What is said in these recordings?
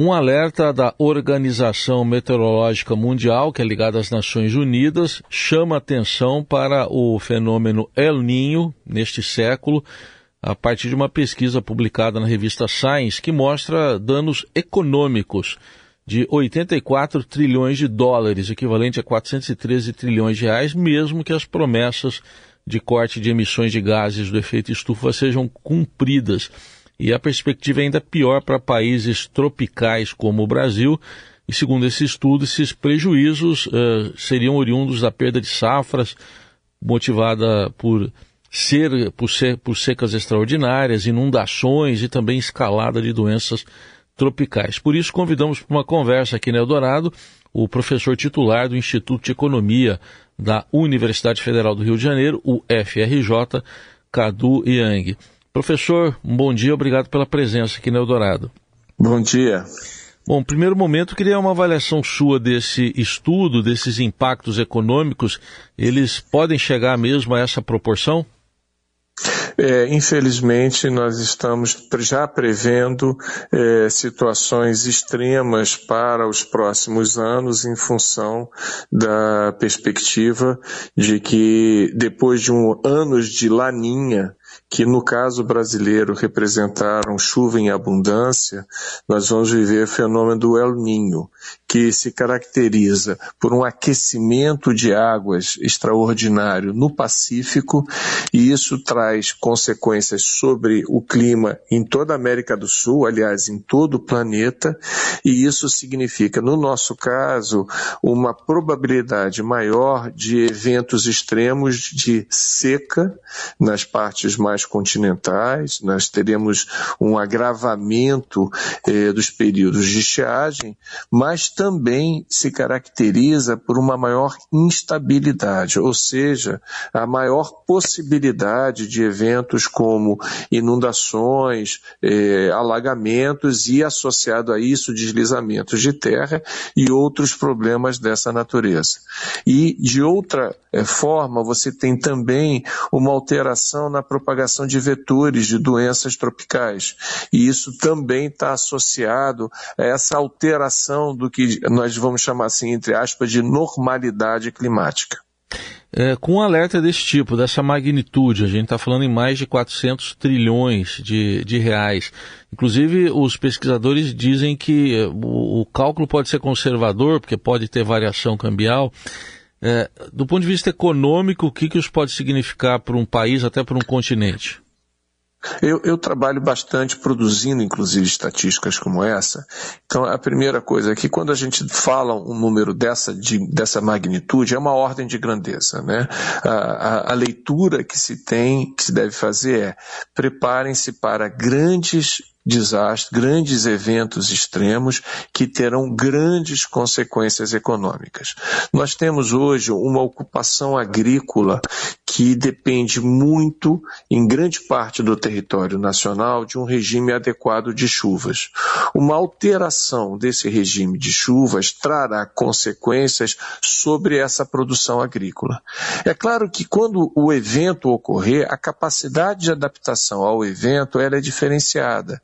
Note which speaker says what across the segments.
Speaker 1: Um alerta da Organização Meteorológica Mundial, que é ligada às Nações Unidas, chama atenção para o fenômeno El Ninho neste século, a partir de uma pesquisa publicada na revista Science, que mostra danos econômicos de 84 trilhões de dólares, equivalente a 413 trilhões de reais, mesmo que as promessas de corte de emissões de gases do efeito estufa sejam cumpridas. E a perspectiva é ainda pior para países tropicais como o Brasil. E segundo esse estudo, esses prejuízos uh, seriam oriundos da perda de safras, motivada por ser, por, ser, por secas extraordinárias, inundações e também escalada de doenças tropicais. Por isso, convidamos para uma conversa aqui no Eldorado o professor titular do Instituto de Economia da Universidade Federal do Rio de Janeiro, o FRJ, Cadu Yang. Professor, um bom dia, obrigado pela presença aqui no Eldorado.
Speaker 2: Bom dia.
Speaker 1: Bom, primeiro momento, queria uma avaliação sua desse estudo, desses impactos econômicos. Eles podem chegar mesmo a essa proporção?
Speaker 2: É, infelizmente, nós estamos já prevendo é, situações extremas para os próximos anos em função da perspectiva de que depois de um anos de laninha, que no caso brasileiro representaram chuva em abundância, nós vamos viver o fenômeno do El Ninho, que se caracteriza por um aquecimento de águas extraordinário no Pacífico, e isso traz consequências sobre o clima em toda a América do Sul, aliás, em todo o planeta, e isso significa, no nosso caso, uma probabilidade maior de eventos extremos de seca nas partes mais continentais, nós teremos um agravamento eh, dos períodos de estiagem, mas também se caracteriza por uma maior instabilidade, ou seja, a maior possibilidade de eventos como inundações, eh, alagamentos e associado a isso deslizamentos de terra e outros problemas dessa natureza. E de outra eh, forma, você tem também uma alteração na propagação de vetores de doenças tropicais. E isso também está associado a essa alteração do que nós vamos chamar assim, entre aspas, de normalidade climática.
Speaker 1: É, com um alerta desse tipo, dessa magnitude, a gente está falando em mais de 400 trilhões de, de reais. Inclusive, os pesquisadores dizem que é, o, o cálculo pode ser conservador, porque pode ter variação cambial. É, do ponto de vista econômico, o que, que isso pode significar para um país, até para um continente?
Speaker 2: Eu, eu, trabalho bastante produzindo, inclusive, estatísticas como essa. Então, a primeira coisa é que quando a gente fala um número dessa, de, dessa magnitude, é uma ordem de grandeza. Né? A, a, a leitura que se tem, que se deve fazer é preparem-se para grandes desastres, grandes eventos extremos que terão grandes consequências econômicas. Nós temos hoje uma ocupação agrícola que depende muito, em grande parte do território nacional, de um regime adequado de chuvas. Uma alteração desse regime de chuvas trará consequências sobre essa produção agrícola. É claro que quando o evento ocorrer, a capacidade de adaptação ao evento é diferenciada.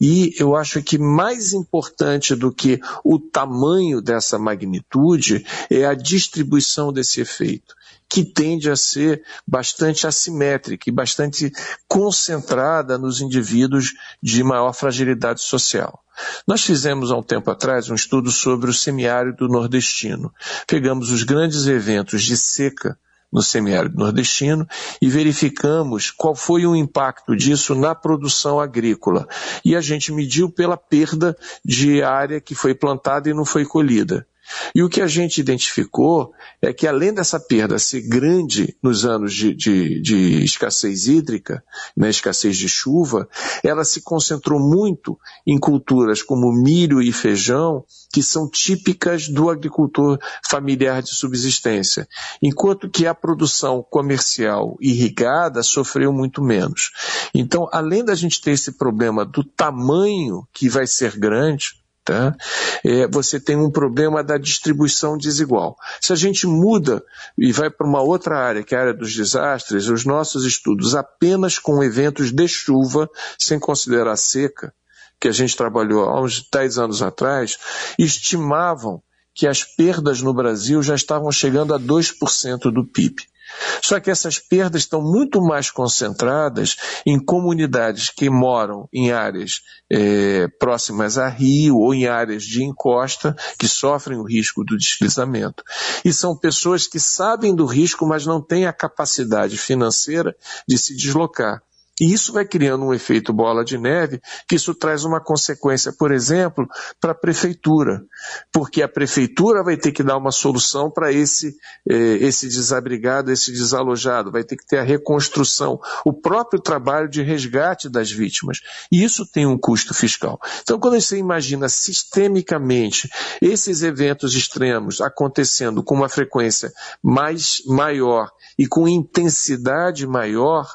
Speaker 2: E eu acho que mais importante do que o tamanho dessa magnitude é a distribuição desse efeito que tende a ser bastante assimétrica e bastante concentrada nos indivíduos de maior fragilidade social. Nós fizemos há um tempo atrás um estudo sobre o semiárido nordestino. Pegamos os grandes eventos de seca no semiárido nordestino e verificamos qual foi o impacto disso na produção agrícola. E a gente mediu pela perda de área que foi plantada e não foi colhida. E o que a gente identificou é que, além dessa perda ser grande nos anos de, de, de escassez hídrica, né, escassez de chuva, ela se concentrou muito em culturas como milho e feijão, que são típicas do agricultor familiar de subsistência, enquanto que a produção comercial irrigada sofreu muito menos. Então, além da gente ter esse problema do tamanho que vai ser grande, Tá? É, você tem um problema da distribuição desigual. Se a gente muda e vai para uma outra área, que é a área dos desastres, os nossos estudos apenas com eventos de chuva, sem considerar seca, que a gente trabalhou há uns 10 anos atrás, estimavam que as perdas no Brasil já estavam chegando a 2% do PIB. Só que essas perdas estão muito mais concentradas em comunidades que moram em áreas é, próximas a rio ou em áreas de encosta que sofrem o risco do deslizamento. E são pessoas que sabem do risco, mas não têm a capacidade financeira de se deslocar. E isso vai criando um efeito bola de neve, que isso traz uma consequência, por exemplo, para a prefeitura, porque a prefeitura vai ter que dar uma solução para esse, eh, esse desabrigado, esse desalojado, vai ter que ter a reconstrução, o próprio trabalho de resgate das vítimas. E isso tem um custo fiscal. Então, quando você imagina sistemicamente esses eventos extremos acontecendo com uma frequência mais maior e com intensidade maior,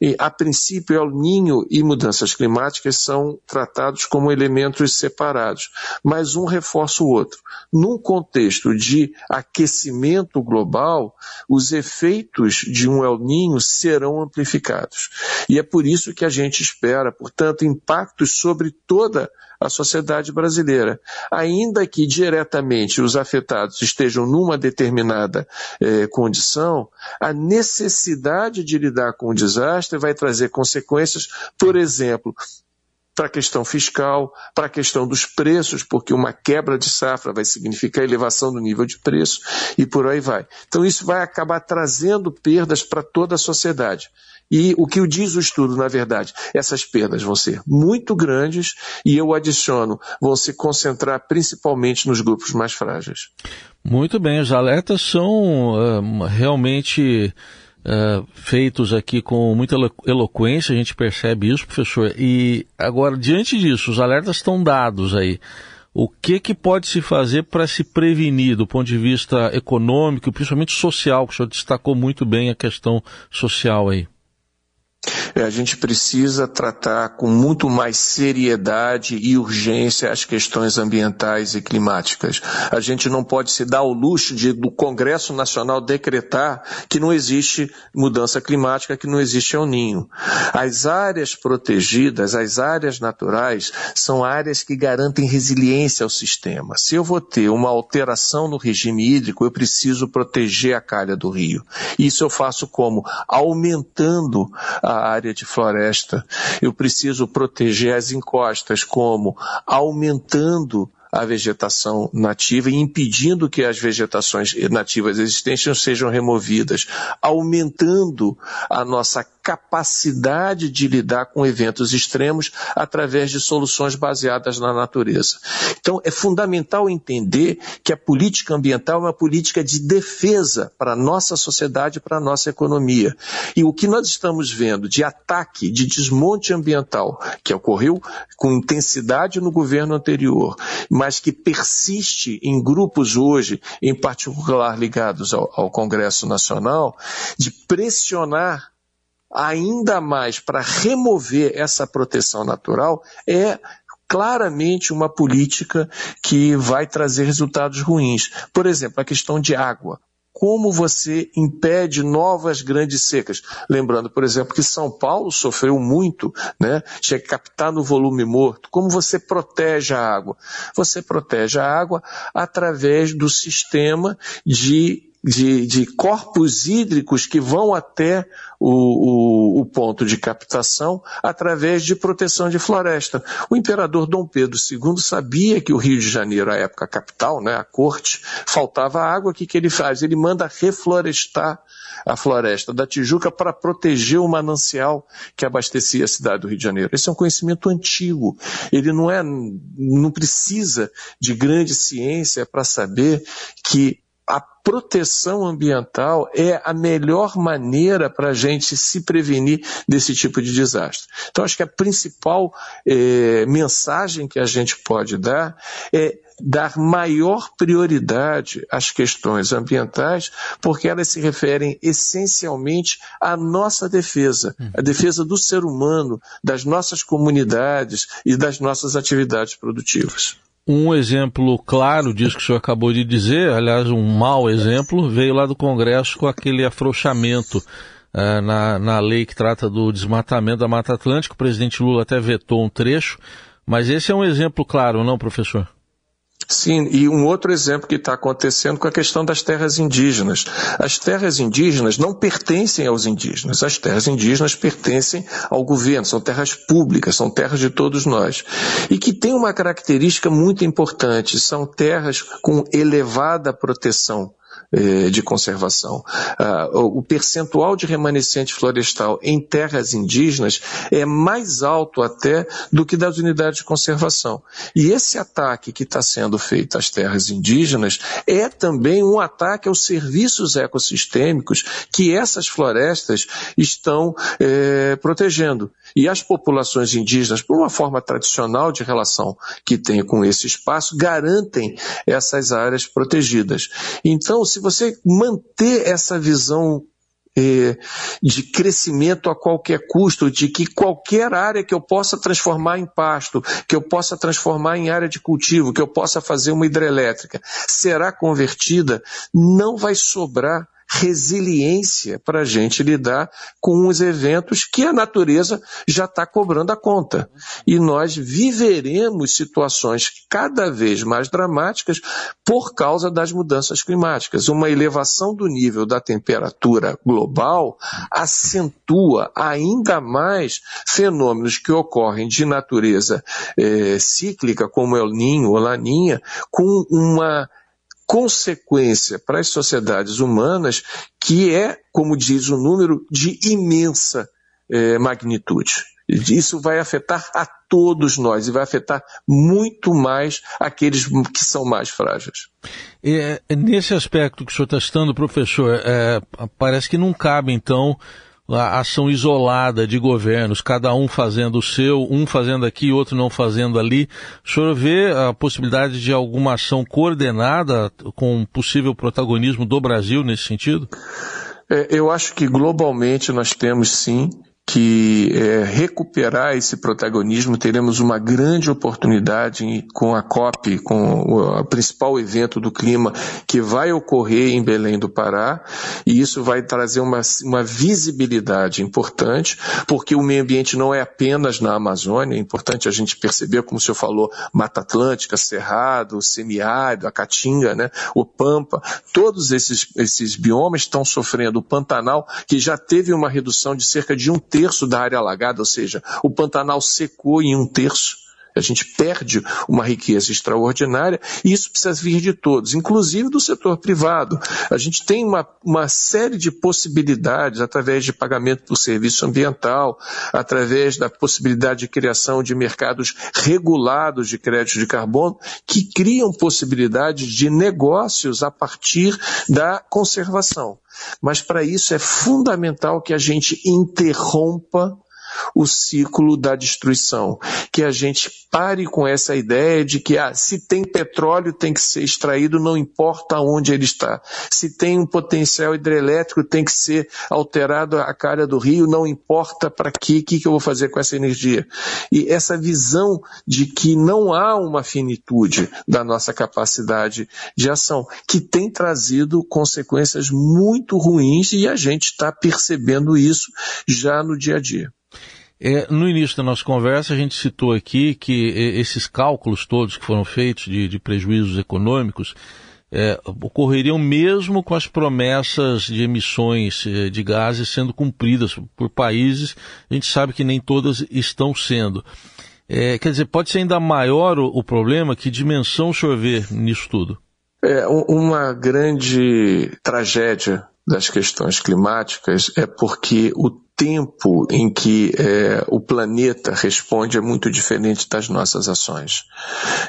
Speaker 2: porque, a princípio, El Ninho e mudanças climáticas são tratados como elementos separados, mas um reforça o outro. Num contexto de aquecimento global, os efeitos de um El Ninho serão amplificados. E é por isso que a gente espera, portanto, impactos sobre toda a sociedade brasileira. Ainda que diretamente os afetados estejam numa determinada eh, condição, a necessidade de lidar com o desastre vai trazer consequências, por exemplo, para a questão fiscal, para a questão dos preços, porque uma quebra de safra vai significar elevação do nível de preço e por aí vai. Então isso vai acabar trazendo perdas para toda a sociedade. E o que diz o estudo, na verdade, essas perdas vão ser muito grandes e eu adiciono, vão se concentrar principalmente nos grupos mais frágeis.
Speaker 1: Muito bem, os alertas são uh, realmente uh, feitos aqui com muita eloquência, a gente percebe isso, professor. E agora, diante disso, os alertas estão dados aí. O que, que pode se fazer para se prevenir do ponto de vista econômico e principalmente social, que o senhor destacou muito bem a questão social aí?
Speaker 2: É, a gente precisa tratar com muito mais seriedade e urgência as questões ambientais e climáticas. A gente não pode se dar o luxo de, do Congresso Nacional decretar que não existe mudança climática, que não existe El Ninho. As áreas protegidas, as áreas naturais, são áreas que garantem resiliência ao sistema. Se eu vou ter uma alteração no regime hídrico, eu preciso proteger a calha do rio. Isso eu faço como? Aumentando a área de floresta. Eu preciso proteger as encostas, como aumentando a vegetação nativa e impedindo que as vegetações nativas existentes sejam removidas, aumentando a nossa capacidade de lidar com eventos extremos através de soluções baseadas na natureza. Então, é fundamental entender que a política ambiental é uma política de defesa para a nossa sociedade, para a nossa economia. E o que nós estamos vendo de ataque, de desmonte ambiental, que ocorreu com intensidade no governo anterior, mas que persiste em grupos hoje, em particular ligados ao, ao Congresso Nacional, de pressionar ainda mais para remover essa proteção natural é claramente uma política que vai trazer resultados ruins. Por exemplo, a questão de água. Como você impede novas grandes secas? Lembrando, por exemplo, que São Paulo sofreu muito, né? Tinha que captar no volume morto. Como você protege a água? Você protege a água através do sistema de de, de corpos hídricos que vão até o, o, o, ponto de captação através de proteção de floresta. O imperador Dom Pedro II sabia que o Rio de Janeiro, a época capital, né, a corte, faltava água. O que, que ele faz? Ele manda reflorestar a floresta da Tijuca para proteger o manancial que abastecia a cidade do Rio de Janeiro. Esse é um conhecimento antigo. Ele não é, não precisa de grande ciência para saber que a proteção ambiental é a melhor maneira para a gente se prevenir desse tipo de desastre. Então, acho que a principal é, mensagem que a gente pode dar é dar maior prioridade às questões ambientais, porque elas se referem essencialmente à nossa defesa, a defesa do ser humano, das nossas comunidades e das nossas atividades produtivas.
Speaker 1: Um exemplo claro disso que o senhor acabou de dizer, aliás, um mau exemplo, veio lá do Congresso com aquele afrouxamento uh, na, na lei que trata do desmatamento da Mata Atlântica. O presidente Lula até vetou um trecho, mas esse é um exemplo claro, não, professor?
Speaker 2: Sim, e um outro exemplo que está acontecendo com a questão das terras indígenas. As terras indígenas não pertencem aos indígenas, as terras indígenas pertencem ao governo, são terras públicas, são terras de todos nós. E que tem uma característica muito importante, são terras com elevada proteção de conservação. Ah, o percentual de remanescente florestal em terras indígenas é mais alto até do que das unidades de conservação. E esse ataque que está sendo feito às terras indígenas é também um ataque aos serviços ecossistêmicos que essas florestas estão eh, protegendo. E as populações indígenas, por uma forma tradicional de relação que tem com esse espaço, garantem essas áreas protegidas. Então, se você manter essa visão eh, de crescimento a qualquer custo, de que qualquer área que eu possa transformar em pasto, que eu possa transformar em área de cultivo, que eu possa fazer uma hidrelétrica, será convertida, não vai sobrar resiliência para a gente lidar com os eventos que a natureza já está cobrando a conta. E nós viveremos situações cada vez mais dramáticas por causa das mudanças climáticas. Uma elevação do nível da temperatura global acentua ainda mais fenômenos que ocorrem de natureza é, cíclica, como El Ninho ou Laninha, com uma consequência para as sociedades humanas que é, como diz o número, de imensa é, magnitude. Isso vai afetar a todos nós e vai afetar muito mais aqueles que são mais frágeis.
Speaker 1: É, nesse aspecto que o senhor está citando, professor, é, parece que não cabe, então, a ação isolada de governos, cada um fazendo o seu, um fazendo aqui, outro não fazendo ali. O senhor vê a possibilidade de alguma ação coordenada com possível protagonismo do Brasil nesse sentido?
Speaker 2: É, eu acho que globalmente nós temos sim que é, recuperar esse protagonismo, teremos uma grande oportunidade com a COP, com o principal evento do clima que vai ocorrer em Belém do Pará, e isso vai trazer uma, uma visibilidade importante, porque o meio ambiente não é apenas na Amazônia, é importante a gente perceber, como o senhor falou, Mata Atlântica, Cerrado, Semiárido, a Caatinga, né, o Pampa, todos esses, esses biomas estão sofrendo. O Pantanal, que já teve uma redução de cerca de um terço da área alagada, ou seja, o Pantanal secou em um terço. A gente perde uma riqueza extraordinária e isso precisa vir de todos, inclusive do setor privado. A gente tem uma, uma série de possibilidades através de pagamento por serviço ambiental, através da possibilidade de criação de mercados regulados de crédito de carbono, que criam possibilidades de negócios a partir da conservação. Mas para isso é fundamental que a gente interrompa o ciclo da destruição. Que a gente pare com essa ideia de que ah, se tem petróleo tem que ser extraído, não importa onde ele está. Se tem um potencial hidrelétrico tem que ser alterado a cara do rio, não importa para quê, o que, que eu vou fazer com essa energia. E essa visão de que não há uma finitude da nossa capacidade de ação, que tem trazido consequências muito ruins e a gente está percebendo isso já no dia a dia.
Speaker 1: É, no início da nossa conversa, a gente citou aqui que esses cálculos todos que foram feitos de, de prejuízos econômicos é, ocorreriam mesmo com as promessas de emissões é, de gases sendo cumpridas por países. A gente sabe que nem todas estão sendo. É, quer dizer, pode ser ainda maior o, o, problema? Que dimensão o senhor vê nisso tudo?
Speaker 2: É, uma grande tragédia das questões climáticas é porque o tempo em que é, o planeta responde é muito diferente das nossas ações.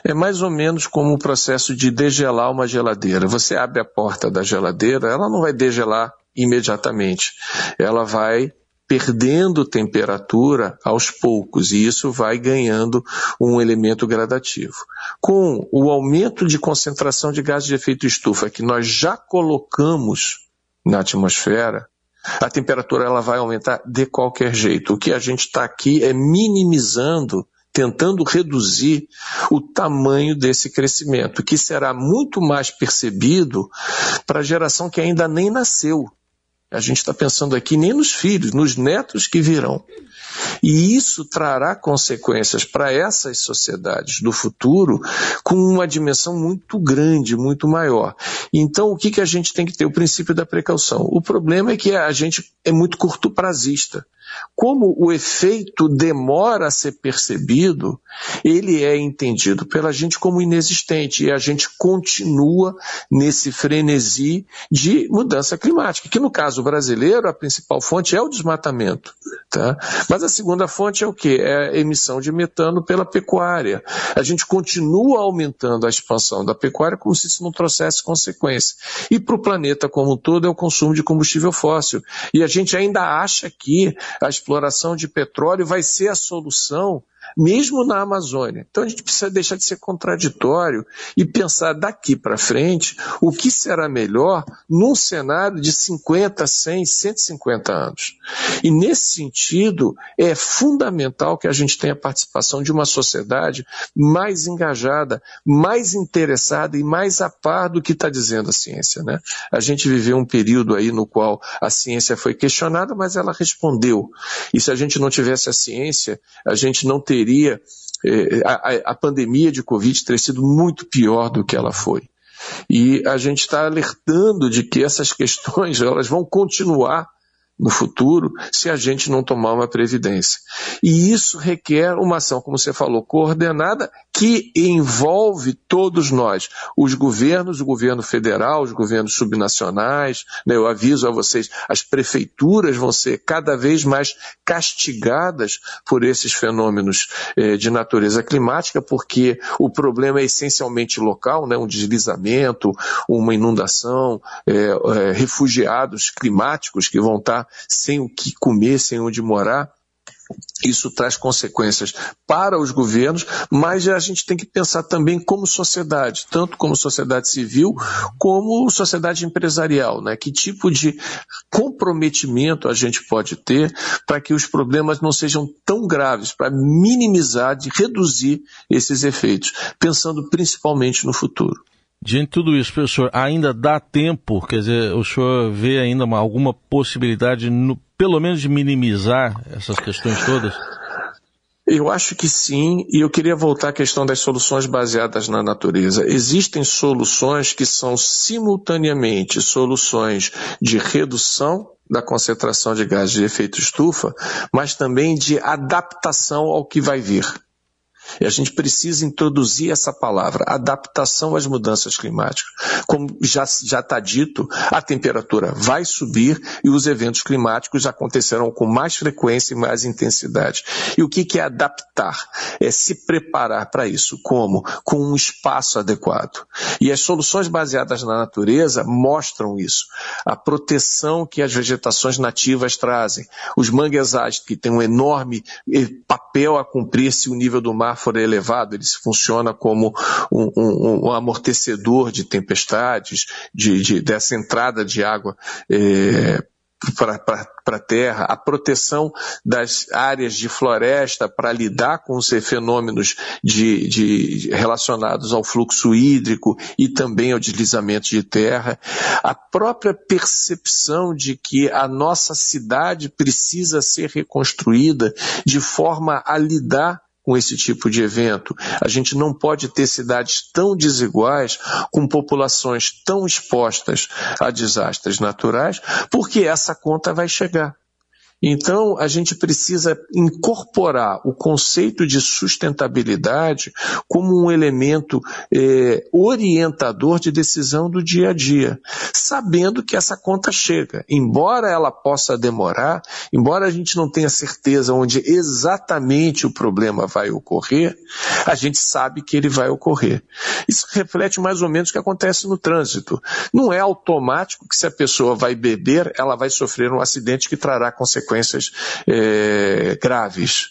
Speaker 2: É mais ou menos como o processo de degelar uma geladeira. Você abre a porta da geladeira, ela não vai degelar imediatamente. Ela vai perdendo temperatura aos poucos e isso vai ganhando um elemento gradativo. Com o aumento de concentração de gases de efeito estufa que nós já colocamos na atmosfera, a temperatura ela vai aumentar de qualquer jeito. O que a gente está aqui é minimizando, tentando reduzir o tamanho desse crescimento, que será muito mais percebido para a geração que ainda nem nasceu. A gente está pensando aqui nem nos filhos, nos netos que virão. E isso trará consequências para essas sociedades do futuro com uma dimensão muito grande, muito maior. Então, o que, que a gente tem que ter? O princípio da precaução. O problema é que a gente é muito curto prazista. Como o efeito demora a ser percebido, ele é entendido pela gente como inexistente e a gente continua nesse frenesi de mudança climática, que no caso brasileiro a principal fonte é o desmatamento. Tá? Mas a segunda fonte é o que? É a emissão de metano pela pecuária. A gente continua aumentando a expansão da pecuária como se isso não trouxesse consequência. E para o planeta como um todo é o consumo de combustível fóssil. E a gente ainda acha que a exploração de petróleo vai ser a solução mesmo na Amazônia. Então a gente precisa deixar de ser contraditório e pensar daqui para frente o que será melhor num cenário de 50, 100, 150 anos. E nesse sentido, é fundamental que a gente tenha a participação de uma sociedade mais engajada, mais interessada e mais a par do que está dizendo a ciência. Né? A gente viveu um período aí no qual a ciência foi questionada, mas ela respondeu. E se a gente não tivesse a ciência, a gente não teria teria eh, a, a pandemia de Covid ter sido muito pior do que ela foi. E a gente está alertando de que essas questões elas vão continuar no futuro se a gente não tomar uma previdência. E isso requer uma ação, como você falou, coordenada que envolve todos nós, os governos, o governo federal, os governos subnacionais. Né, eu aviso a vocês, as prefeituras vão ser cada vez mais castigadas por esses fenômenos eh, de natureza climática, porque o problema é essencialmente local, né, um deslizamento, uma inundação, eh, eh, refugiados climáticos que vão estar sem o que comer, sem onde morar. Isso traz consequências para os governos, mas a gente tem que pensar também como sociedade, tanto como sociedade civil, como sociedade empresarial, né? Que tipo de comprometimento a gente pode ter para que os problemas não sejam tão graves, para minimizar, de reduzir esses efeitos, pensando principalmente no futuro.
Speaker 1: Diante de tudo isso, professor, ainda dá tempo, quer dizer, o senhor vê ainda uma, alguma possibilidade, no, pelo menos, de minimizar essas questões todas?
Speaker 2: Eu acho que sim, e eu queria voltar à questão das soluções baseadas na natureza. Existem soluções que são simultaneamente soluções de redução da concentração de gases de efeito estufa, mas também de adaptação ao que vai vir. E a gente precisa introduzir essa palavra, adaptação às mudanças climáticas. Como já está dito, a temperatura vai subir e os eventos climáticos acontecerão com mais frequência e mais intensidade. E o que, que é adaptar? É se preparar para isso. Como? Com um espaço adequado. E as soluções baseadas na natureza mostram isso. A proteção que as vegetações nativas trazem. Os manguezais, que têm um enorme eh, papel a cumprir se o nível do mar for elevado, ele funciona como um, um, um amortecedor de tempestades, de, de, dessa entrada de água é, para a terra, a proteção das áreas de floresta para lidar com os fenômenos de, de, relacionados ao fluxo hídrico e também ao deslizamento de terra, a própria percepção de que a nossa cidade precisa ser reconstruída de forma a lidar com esse tipo de evento. A gente não pode ter cidades tão desiguais, com populações tão expostas a desastres naturais, porque essa conta vai chegar. Então, a gente precisa incorporar o conceito de sustentabilidade como um elemento é, orientador de decisão do dia a dia, sabendo que essa conta chega. Embora ela possa demorar, embora a gente não tenha certeza onde exatamente o problema vai ocorrer, a gente sabe que ele vai ocorrer. Isso reflete mais ou menos o que acontece no trânsito. Não é automático que se a pessoa vai beber, ela vai sofrer um acidente que trará consequências consequências é, graves.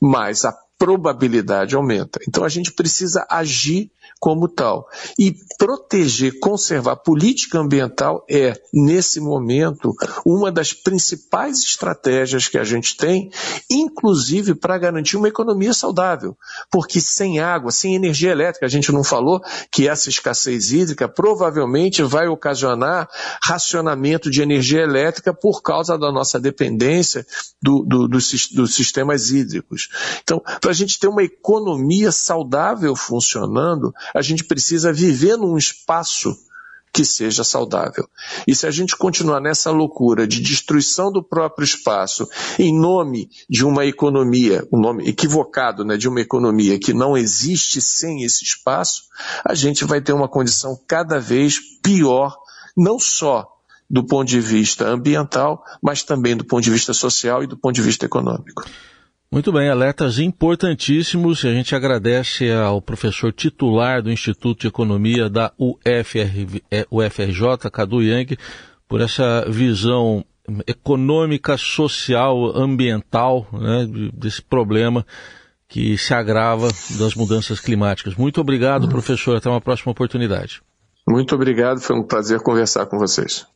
Speaker 2: Mas a probabilidade aumenta. Então a gente precisa agir como tal. E proteger, conservar política ambiental é, nesse momento, uma das principais estratégias que a gente tem, inclusive para garantir uma economia saudável. Porque sem água, sem energia elétrica, a gente não falou que essa escassez hídrica provavelmente vai ocasionar racionamento de energia elétrica por causa da nossa dependência do, do, do, dos sistemas hídricos. Então, a gente ter uma economia saudável funcionando, a gente precisa viver num espaço que seja saudável. E se a gente continuar nessa loucura de destruição do próprio espaço em nome de uma economia, um nome equivocado, né, de uma economia que não existe sem esse espaço, a gente vai ter uma condição cada vez pior, não só do ponto de vista ambiental, mas também do ponto de vista social e do ponto de vista econômico.
Speaker 1: Muito bem, alertas importantíssimos. A gente agradece ao professor titular do Instituto de Economia da UFR, UFRJ, Cadu Yang, por essa visão econômica, social, ambiental né, desse problema que se agrava das mudanças climáticas. Muito obrigado, professor. Até uma próxima oportunidade.
Speaker 2: Muito obrigado. Foi um prazer conversar com vocês.